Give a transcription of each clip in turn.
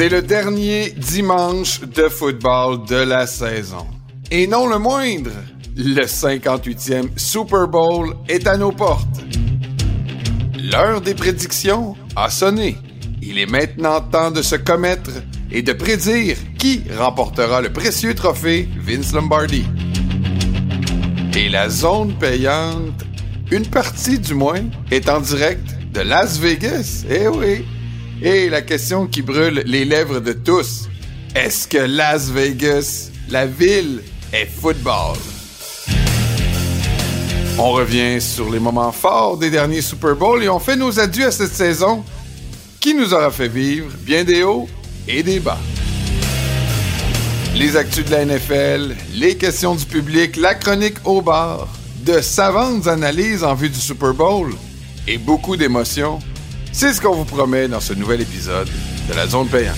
C'est le dernier dimanche de football de la saison. Et non le moindre, le 58e Super Bowl est à nos portes. L'heure des prédictions a sonné. Il est maintenant temps de se commettre et de prédire qui remportera le précieux trophée Vince Lombardi. Et la zone payante, une partie du moins, est en direct de Las Vegas. Eh oui. Et la question qui brûle les lèvres de tous, est-ce que Las Vegas, la ville, est football? On revient sur les moments forts des derniers Super Bowls et on fait nos adieux à cette saison qui nous aura fait vivre bien des hauts et des bas. Les actus de la NFL, les questions du public, la chronique au bar, de savantes analyses en vue du Super Bowl et beaucoup d'émotions. C'est ce qu'on vous promet dans ce nouvel épisode de la zone payante.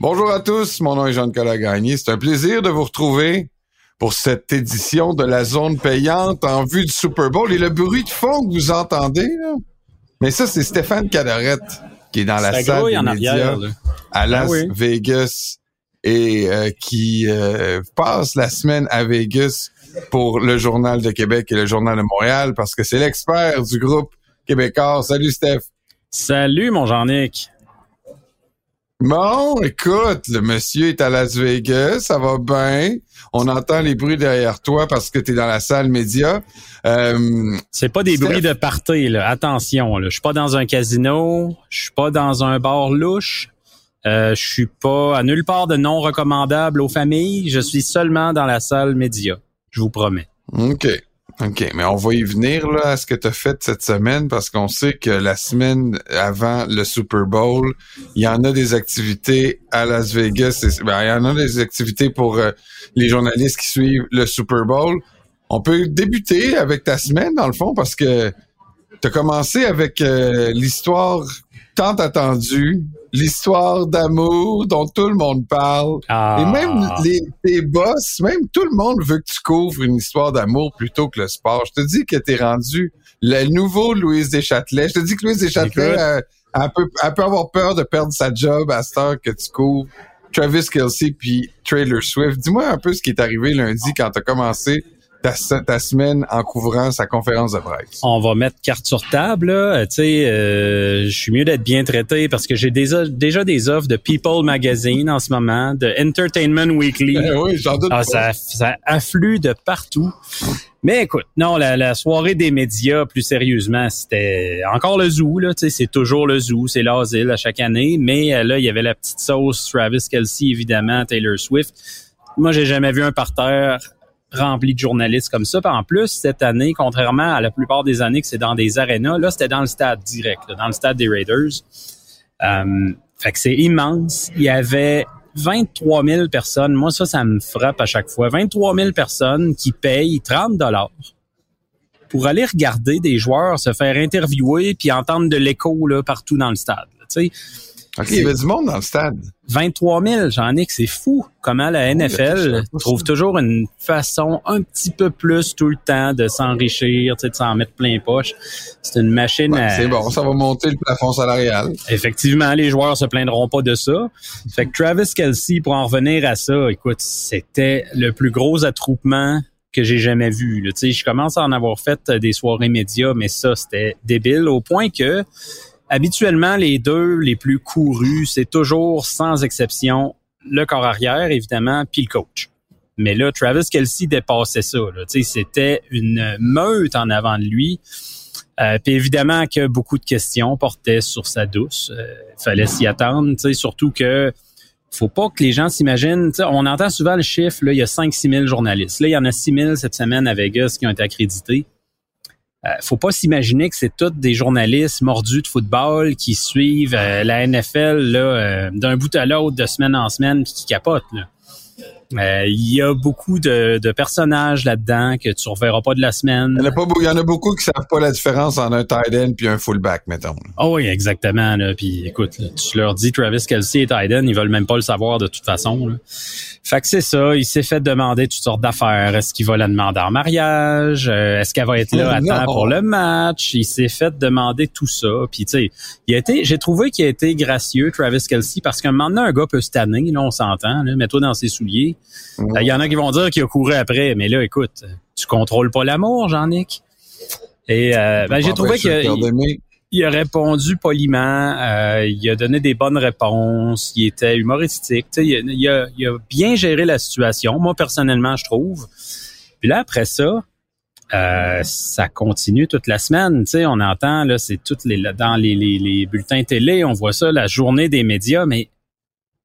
Bonjour à tous, mon nom est Jean-Nicolas Gagné. C'est un plaisir de vous retrouver pour cette édition de la zone payante en vue du Super Bowl. Et le bruit de fond que vous entendez, là, mais ça, c'est Stéphane Cadorette qui est dans la salle des médias à Las Ah Vegas et euh, qui euh, passe la semaine à Vegas pour le Journal de Québec et le Journal de Montréal parce que c'est l'expert du groupe québécois. Salut Steph. Salut, mon Jean-Nic. Bon, écoute, le monsieur est à Las Vegas, ça va bien. On entend les bruits derrière toi parce que tu es dans la salle média. Euh, C'est pas des Steph. bruits de party, là. Attention, là. Je suis pas dans un casino. Je suis pas dans un bar louche. Euh, je suis pas à nulle part de non recommandable aux familles. Je suis seulement dans la salle média. Je vous promets. OK. OK, mais on va y venir là à ce que tu as fait cette semaine parce qu'on sait que la semaine avant le Super Bowl, il y en a des activités à Las Vegas. Ben, il y en a des activités pour euh, les journalistes qui suivent le Super Bowl. On peut débuter avec ta semaine dans le fond parce que tu as commencé avec euh, l'histoire tant attendue, l'histoire d'amour dont tout le monde parle. Ah. Et même les, tes boss, même tout le monde veut que tu couvres une histoire d'amour plutôt que le sport. Je te dis que t'es rendu le nouveau Louise Deschâtelet. Je te dis que Louise Deschâtelet, euh, elle, peut, elle peut avoir peur de perdre sa job à cette heure que tu couvres Travis Kelsey puis Trailer Swift. Dis-moi un peu ce qui est arrivé lundi quand t'as commencé ta, se- ta semaine en couvrant sa conférence de presse. On va mettre carte sur table. Euh, Tu sais, euh, je suis mieux d'être bien traité parce que j'ai déjà, déjà des offres de People Magazine en ce moment, de Entertainment Weekly. Eh oui, j'en doute Ah, ça, ça afflue de partout. Mais écoute, non, la, la soirée des médias, plus sérieusement, c'était encore le zoo. Là, tu sais, c'est toujours le zoo, c'est l'asile à chaque année. Mais euh, là, il y avait la petite sauce Travis Kelsey, évidemment, Taylor Swift. Moi, j'ai jamais vu un parterre rempli de journalistes comme ça. En plus, cette année, contrairement à la plupart des années que c'est dans des arénas, là, c'était dans le stade direct, dans le stade des Raiders. Euh, fait que c'est immense. Il y avait 23 000 personnes. Moi, ça, ça me frappe à chaque fois. 23 000 personnes qui payent 30 dollars pour aller regarder des joueurs se faire interviewer puis entendre de l'écho partout dans le stade. Tu sais, OK, il y avait du monde dans le stade. 23 000, j'en ai que c'est fou comment la je NFL trouve toujours une façon un petit peu plus tout le temps de s'enrichir, de s'en mettre plein les poches. C'est une machine à... c'est bon, ça va monter le plafond salarial. Effectivement, les joueurs se plaindront pas de ça. Fait que Travis Kelsey, pour en revenir à ça, écoute, c'était le plus gros attroupement que j'ai jamais vu. là. Tu sais, je commence à en avoir fait euh, des soirées médias, mais ça, c'était débile au point que habituellement, les deux les plus courus, c'est toujours, sans exception, le corps arrière, évidemment, puis le coach. Mais là, Travis Kelsey dépassait ça. C'était une meute en avant de lui. Euh, puis évidemment que beaucoup de questions portaient sur sa douce. Euh, fallait s'y attendre, surtout que faut pas que les gens s'imaginent. On entend souvent le chiffre, là, il y a 5-6 000 journalistes. Là, il y en a 6 000 cette semaine à Vegas qui ont été accrédités. Euh, faut pas s'imaginer que c'est tous des journalistes mordus de football qui suivent euh, la NFL euh, d'un bout à l'autre, de semaine en semaine, puis qui capotent. Là. Euh, il y a beaucoup de, personnages là-dedans que tu reverras pas de la semaine. Il y en a, pas, il y en a beaucoup qui savent pas la différence entre un tight end puis un fullback, mettons. Oh oui, exactement. Là. Puis écoute, tu leur dis Travis Kelsey est tight end, ils veulent même pas le savoir de toute façon. Là. Fait que c'est ça, il s'est fait demander toutes sortes d'affaires. Est-ce qu'il va la demander en mariage? Euh, est-ce qu'elle va être là à temps pour le match? Il s'est fait demander tout ça. Puis tu sais, il a été, j'ai trouvé qu'il a été gracieux, Travis Kelsey, parce qu'un moment donné, un gars peut se tanner, là, on s'entend, mets-toi dans ses souliers. Il y en a qui vont dire qu'il a couru après, mais là, écoute, tu contrôles pas l'amour, Jean-Nic. Et euh, ben, j'ai trouvé qu'il il a répondu poliment, euh, il a donné des bonnes réponses, il était humoristique, il, il, a, il, a, bien géré la situation, moi personnellement, je trouve. Puis là, après ça, euh, ça continue toute la semaine. Tu sais, on entend là, c'est toutes les dans les, les, les, bulletins télé, on voit ça, la journée des médias, mais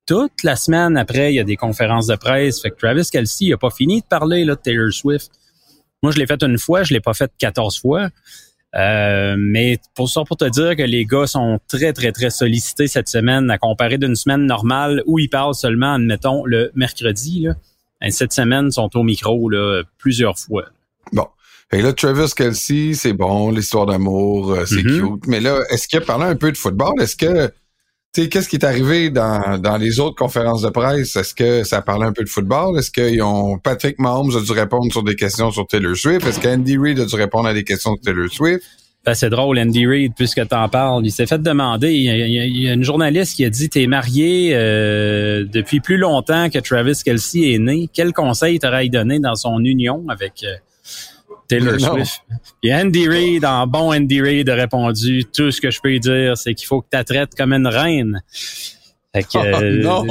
toute la semaine après, il y a des conférences de presse. Fait que Travis Kelsey il a pas fini de parler là, de Taylor Swift. Moi, je l'ai fait une fois, je l'ai pas fait 14 fois. Euh, mais pour ça, pour te dire que les gars sont très, très, très sollicités cette semaine à comparer d'une semaine normale où ils parlent seulement, admettons, le mercredi. Là. Cette semaine, ils sont au micro là, plusieurs fois. Bon. Et là, Travis Kelsey, c'est bon, l'histoire d'amour, euh, c'est mm-hmm. cute. Mais là, est-ce qu'il a parlé un peu de football? Est-ce que sais, qu'est-ce qui est arrivé dans, dans les autres conférences de presse? Est-ce que ça parlait un peu de football? Est-ce qu'ils ont Patrick Mahomes a dû répondre sur des questions sur Taylor Swift? Est-ce qu'Andy Reid a dû répondre à des questions sur Taylor Swift? Ben, c'est drôle, Andy Reid, puisque tu en parles. Il s'est fait demander, il y, a, une journaliste qui a dit, t'es marié euh, depuis plus longtemps que Travis Kelsey est né. Quel conseil t'aurais donné dans son union avec... Euh, Taylor Swift. Et Andy Reid, en bon Andy Reid, a répondu tout ce que je peux dire, c'est qu'il faut que tu traites comme une reine. Fait que, oh,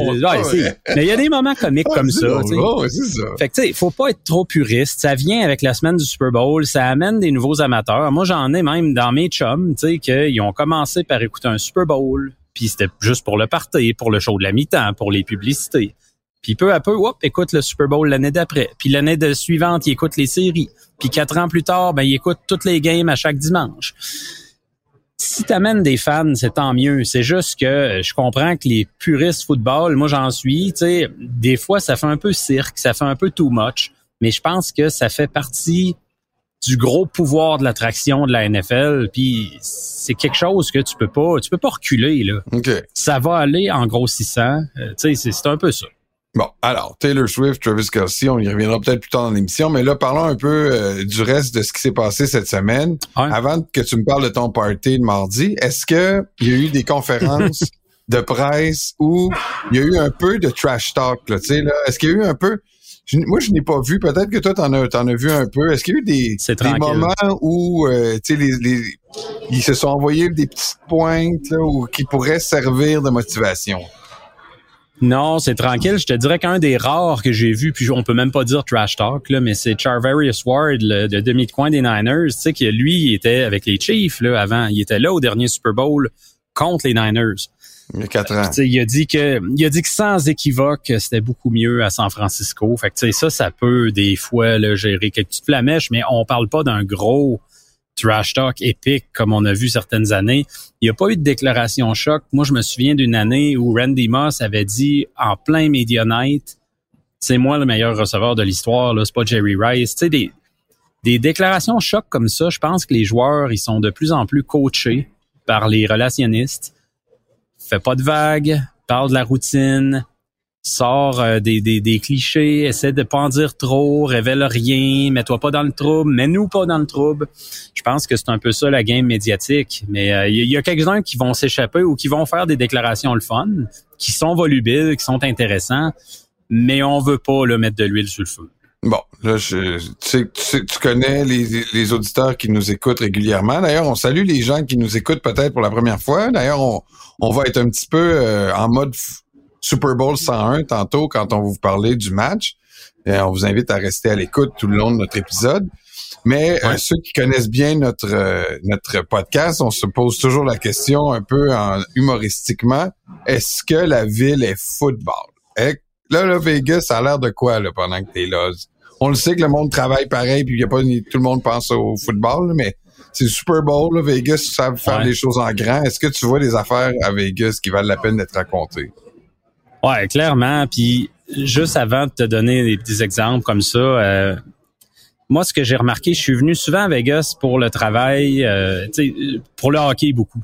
mais il y a des moments comiques comme ça. Oh, ça. Fait que tu sais, faut pas être trop puriste. Ça vient avec la semaine du Super Bowl, ça amène des nouveaux amateurs. Moi, j'en ai même dans mes chums, tu sais, qu'ils ont commencé par écouter un Super Bowl, puis c'était juste pour le party, pour le show de la mi-temps, pour les publicités. Puis peu à peu, hop, écoute le Super Bowl l'année d'après. Puis l'année suivante, il écoute les séries. Puis quatre ans plus tard, ben il écoute toutes les games à chaque dimanche. Si t'amènes des fans, c'est tant mieux. C'est juste que je comprends que les puristes football, moi j'en suis, tu sais, des fois ça fait un peu cirque, ça fait un peu too much. Mais je pense que ça fait partie du gros pouvoir de l'attraction de la NFL. Puis c'est quelque chose que tu peux pas, tu peux pas reculer là. Ça va aller en grossissant. Euh, tu sais, c'est un peu ça. Bon, alors, Taylor Swift, Travis Kelsey, on y reviendra peut-être plus tard dans l'émission, mais là, parlons un peu euh, du reste de ce qui s'est passé cette semaine. Avant que tu me parles de ton party de mardi, est-ce que il y a eu des conférences de presse où il y a eu un peu de trash talk, là, tu sais, là? Est-ce qu'il y a eu un peu... moi, je n'ai pas vu. Peut-être que toi, t'en as, t'en as vu un peu. Est-ce qu'il y a eu des, des moments où, euh, tu sais, les, les, ils se sont envoyés des petites pointes là, ou qui pourraient servir de motivation? Non, c'est tranquille. Je te dirais qu'un des rares que j'ai vu, puis on peut même pas dire trash talk, là, mais c'est Charvarius Ward, le, demi-coin des Niners, tu sais, que lui, il était avec les Chiefs là, avant. Il était là au dernier Super Bowl contre les Niners. Il y a quatre ans. il a dit que, il a dit que sans équivoque, c'était beaucoup mieux à San Francisco. Fait que, tu sais, ça, ça peut des fois là, gérer quelques petites flamèches, mais on parle pas d'un gros trash talk épique comme on a vu certaines années. Il n'y a pas eu de déclaration choc. Moi, je me souviens d'une année où Randy Moss avait dit en plein Media Night, c'est moi le meilleur receveur de l'histoire, là, c'est pas Jerry Rice. Tu des, des déclarations choc comme ça, je pense que les joueurs, ils sont de plus en plus coachés par les relationnistes. Fais pas de vagues, parle de la routine, sors euh, des, des, des, clichés, essaie de pas en dire trop, révèle rien, mets-toi pas dans le trouble, mets-nous pas dans le trouble. Je pense que c'est un peu ça la game médiatique. Mais il euh, y, a quelques-uns qui vont s'échapper ou qui vont faire des déclarations le fun, qui sont volubiles, qui sont intéressants, mais on veut pas le mettre de l'huile sur le feu. Bon, là, je, tu, sais, tu, tu connais les, les, auditeurs qui nous écoutent régulièrement. D'ailleurs, on salue les gens qui nous écoutent peut-être pour la première fois. D'ailleurs, on, on va être un petit peu euh, en mode Super Bowl 101 tantôt quand on vous parler du match. Et on vous invite à rester à l'écoute tout le long de notre épisode. Mais euh, ceux qui connaissent bien notre euh, notre podcast, on se pose toujours la question un peu en, humoristiquement est-ce que la ville est football? Et Là, là, Vegas, ça a l'air de quoi là pendant que t'es là? On le sait que le monde travaille pareil, puis y a pas tout le monde pense au football, mais c'est Super Bowl, là, Vegas savent faire les choses en grand. Est-ce que tu vois des affaires à Vegas qui valent la peine d'être racontées? Ouais, clairement. Puis juste avant de te donner des petits exemples comme ça, euh, moi, ce que j'ai remarqué, je suis venu souvent à Vegas pour le travail, euh, pour le hockey beaucoup.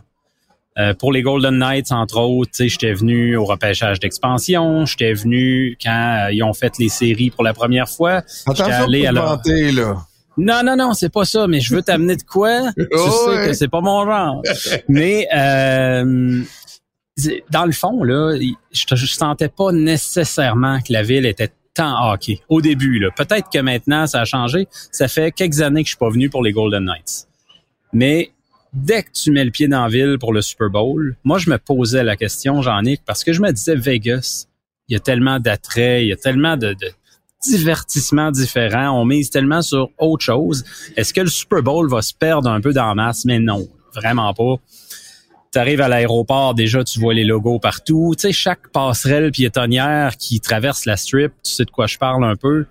Euh, pour les Golden Knights, entre autres, j'étais venu au repêchage d'expansion, j'étais venu quand euh, ils ont fait les séries pour la première fois. Attention allé à leur... là. Non, non, non, c'est pas ça, mais je veux t'amener de quoi? tu oh, sais que c'est pas mon genre. mais euh, dans le fond, là, je, je sentais pas nécessairement que la ville était tant hockey au début. Peut-être que maintenant, ça a changé. Ça fait quelques années que je suis pas venu pour les Golden Knights. Mais dès que tu mets le pied dans la ville pour le Super Bowl, moi, je me posais la question, Jean-Nic, parce que je me disais, Vegas, il y a tellement d'attraits, il y a tellement de, de divertissements différents, on mise tellement sur autre chose. Est-ce que le Super Bowl va se perdre un peu dans la masse? Mais non, vraiment pas. Tu arrives à l'aéroport, déjà, tu vois les logos partout. Tu sais, chaque passerelle piétonnière qui traverse la strip, tu sais de quoi je parle un peu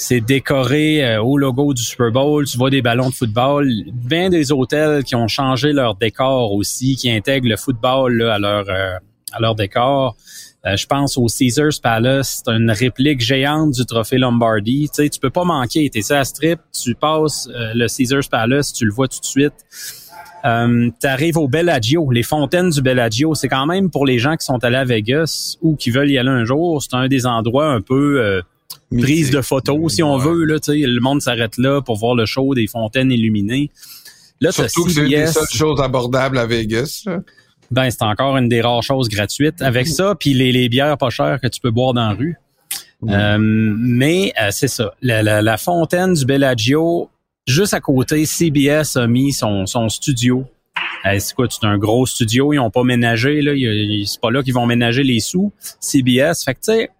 c'est décoré euh, au logo du Super Bowl. Tu vois des ballons de football. Bien des hôtels qui ont changé leur décor aussi, qui intègrent le football à leur euh, à leur décor. Euh, je pense au Caesars Palace, c'est une réplique géante du trophée Lombardi. Tu sais, tu peux pas manquer. T'es ça à strip, tu passes le Caesars Palace, tu le vois tout de suite. Euh, tu arrives au Bellagio, les fontaines du Bellagio, c'est quand même pour les gens qui sont allés à Vegas ou qui veulent y aller un jour, c'est un des endroits un peu prise de photos, si on veut. Là, le monde s'arrête là pour voir le show des fontaines illuminées. Là, Surtout que c'est une des seules choses abordables à Vegas. Ben, c'est encore une des rares choses gratuites. Avec ça, puis les, les, bières pas chères que tu peux boire dans la rue. Euh, mais euh, c'est ça. La, fontaine du Bellagio, juste à côté, CBS a mis son, son studio. Euh, c'est quoi, c'est un gros studio, ils ont pas ménagé, là. C'est pas là qu'ils vont ménager les sous. CBS. Fait que tu sais,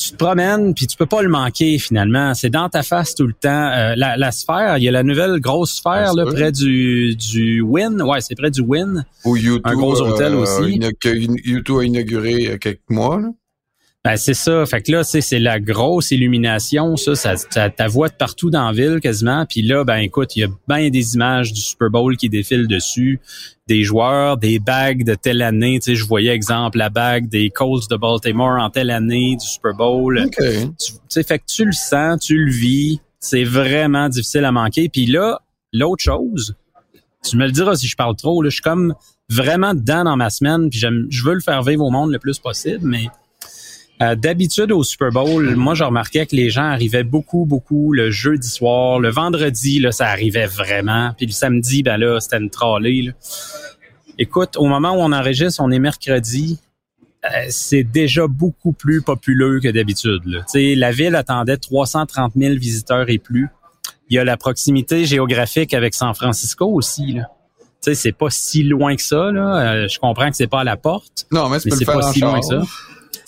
tu te promènes puis tu peux pas le manquer finalement. C'est dans ta face tout le temps. Euh, la, sphère, il y a la nouvelle grosse sphère là, près du du Win. Ouais, c'est près du Win. un gros hôtel euh, aussi. Que YouTube a inauguré il y a quelques mois. Là. Ben, c'est ça. Fait que là, c'est la grosse illumination, ça, ça, ça ta voix de partout dans la ville quasiment. Puis là, ben écoute, il y a bien des images du Super Bowl qui défilent dessus, des joueurs, des bagues de telle année. Tu sais, je voyais exemple la bague des Colts de Baltimore en telle année du Super Bowl. Tu sais, fait que tu le sens, tu le vis. C'est vraiment difficile à manquer. Puis là, l'autre chose, tu me le diras si je parle trop. Là, je suis comme vraiment dedans dans ma semaine. Puis je veux le faire vivre au monde le plus possible, mais euh, d'habitude au Super Bowl, moi je remarquais que les gens arrivaient beaucoup, beaucoup le jeudi soir. Le vendredi, là, ça arrivait vraiment. Puis le samedi, ben là, c'était une trolley. Écoute, au moment où on enregistre, on est mercredi. Euh, c'est déjà beaucoup plus populeux que d'habitude. La ville attendait 330 000 visiteurs et plus. Il y a la proximité géographique avec San Francisco aussi. Là. c'est pas si loin que ça. Là. Euh, je comprends que c'est pas à la porte. Non, mais, c'est pas si loin que ça.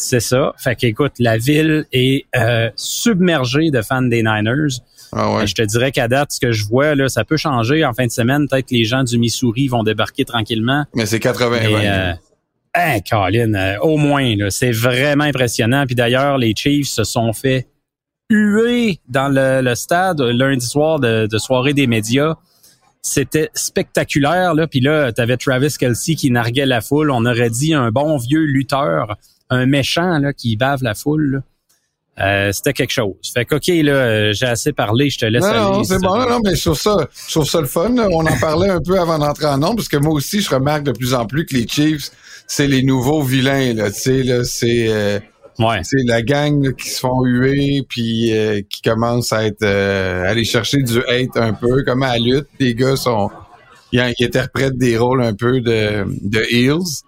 C'est ça. Fait qu'écoute, la ville est euh, submergée de fans des Niners. Ah ouais. Je te dirais qu'à date, ce que je vois, là, ça peut changer en fin de semaine. Peut-être que les gens du Missouri vont débarquer tranquillement. Mais c'est 80 euh, hein, Colin, euh, au moins, là, c'est vraiment impressionnant. Puis d'ailleurs, les Chiefs se sont fait huer dans le, stade lundi soir de, soirée des médias. C'était spectaculaire. Là. Puis là, tu avais Travis Kelsey qui narguait la foule. On aurait dit un bon vieux lutteur un méchant là, qui bave la foule. Euh, c'était quelque chose. Fait que, OK, là, euh, j'ai assez parlé, je te laisse aller. Non, c'est bon, non, mais je trouve ça, je trouve ça le fun. On en parlait un peu avant d'entrer en nombre, parce que moi aussi, je remarque de plus en plus que les Chiefs, c'est les nouveaux vilains, là, tu sais, là, c'est... Euh, ouais. C'est la gang qui se font huer puis qui commence à être aller chercher du hate un peu comme à la lutte. Les gars sont ils, interprètent des rôles un peu de de heels.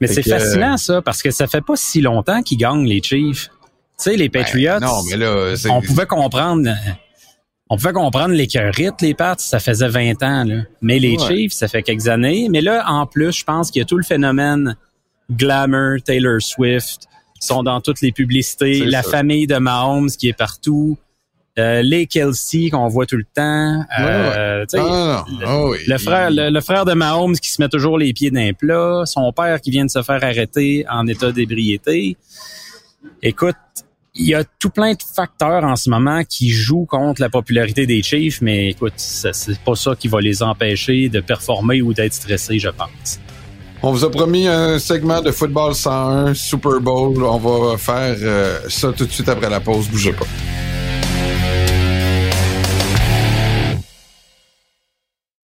Mais c'est fascinant, ça, parce que ça fait pas si longtemps qu'ils gagnent, les Chiefs. Tu sais, les ben, Patriots, non, mais là, on pouvait comprendre... On pouvait comprendre les cœurites, les Pats, ça faisait 20 ans. Là. Mais les Chiefs, ça fait quelques années. Mais là, en plus, je pense qu'il y a tout le phénomène glamour, Taylor Swift, sont dans toutes les publicités, la famille de Mahomes qui est partout. Euh, les Kelsey qu'on voit tout le temps. Euh, ah, le, frère, le, frère de Mahomes qui se met toujours les pieds d'un plat, son père qui vient de se faire arrêter en état d'ébriété. Écoute, il y a tout plein de facteurs en ce moment qui jouent contre la popularité des Chiefs, mais écoute, c'est pas ça qui va les empêcher de performer ou d'être stressés, je pense. On vous a promis un segment de football 101 Super Bowl. On va faire euh, ça tout de suite après la pause. Bougez pas.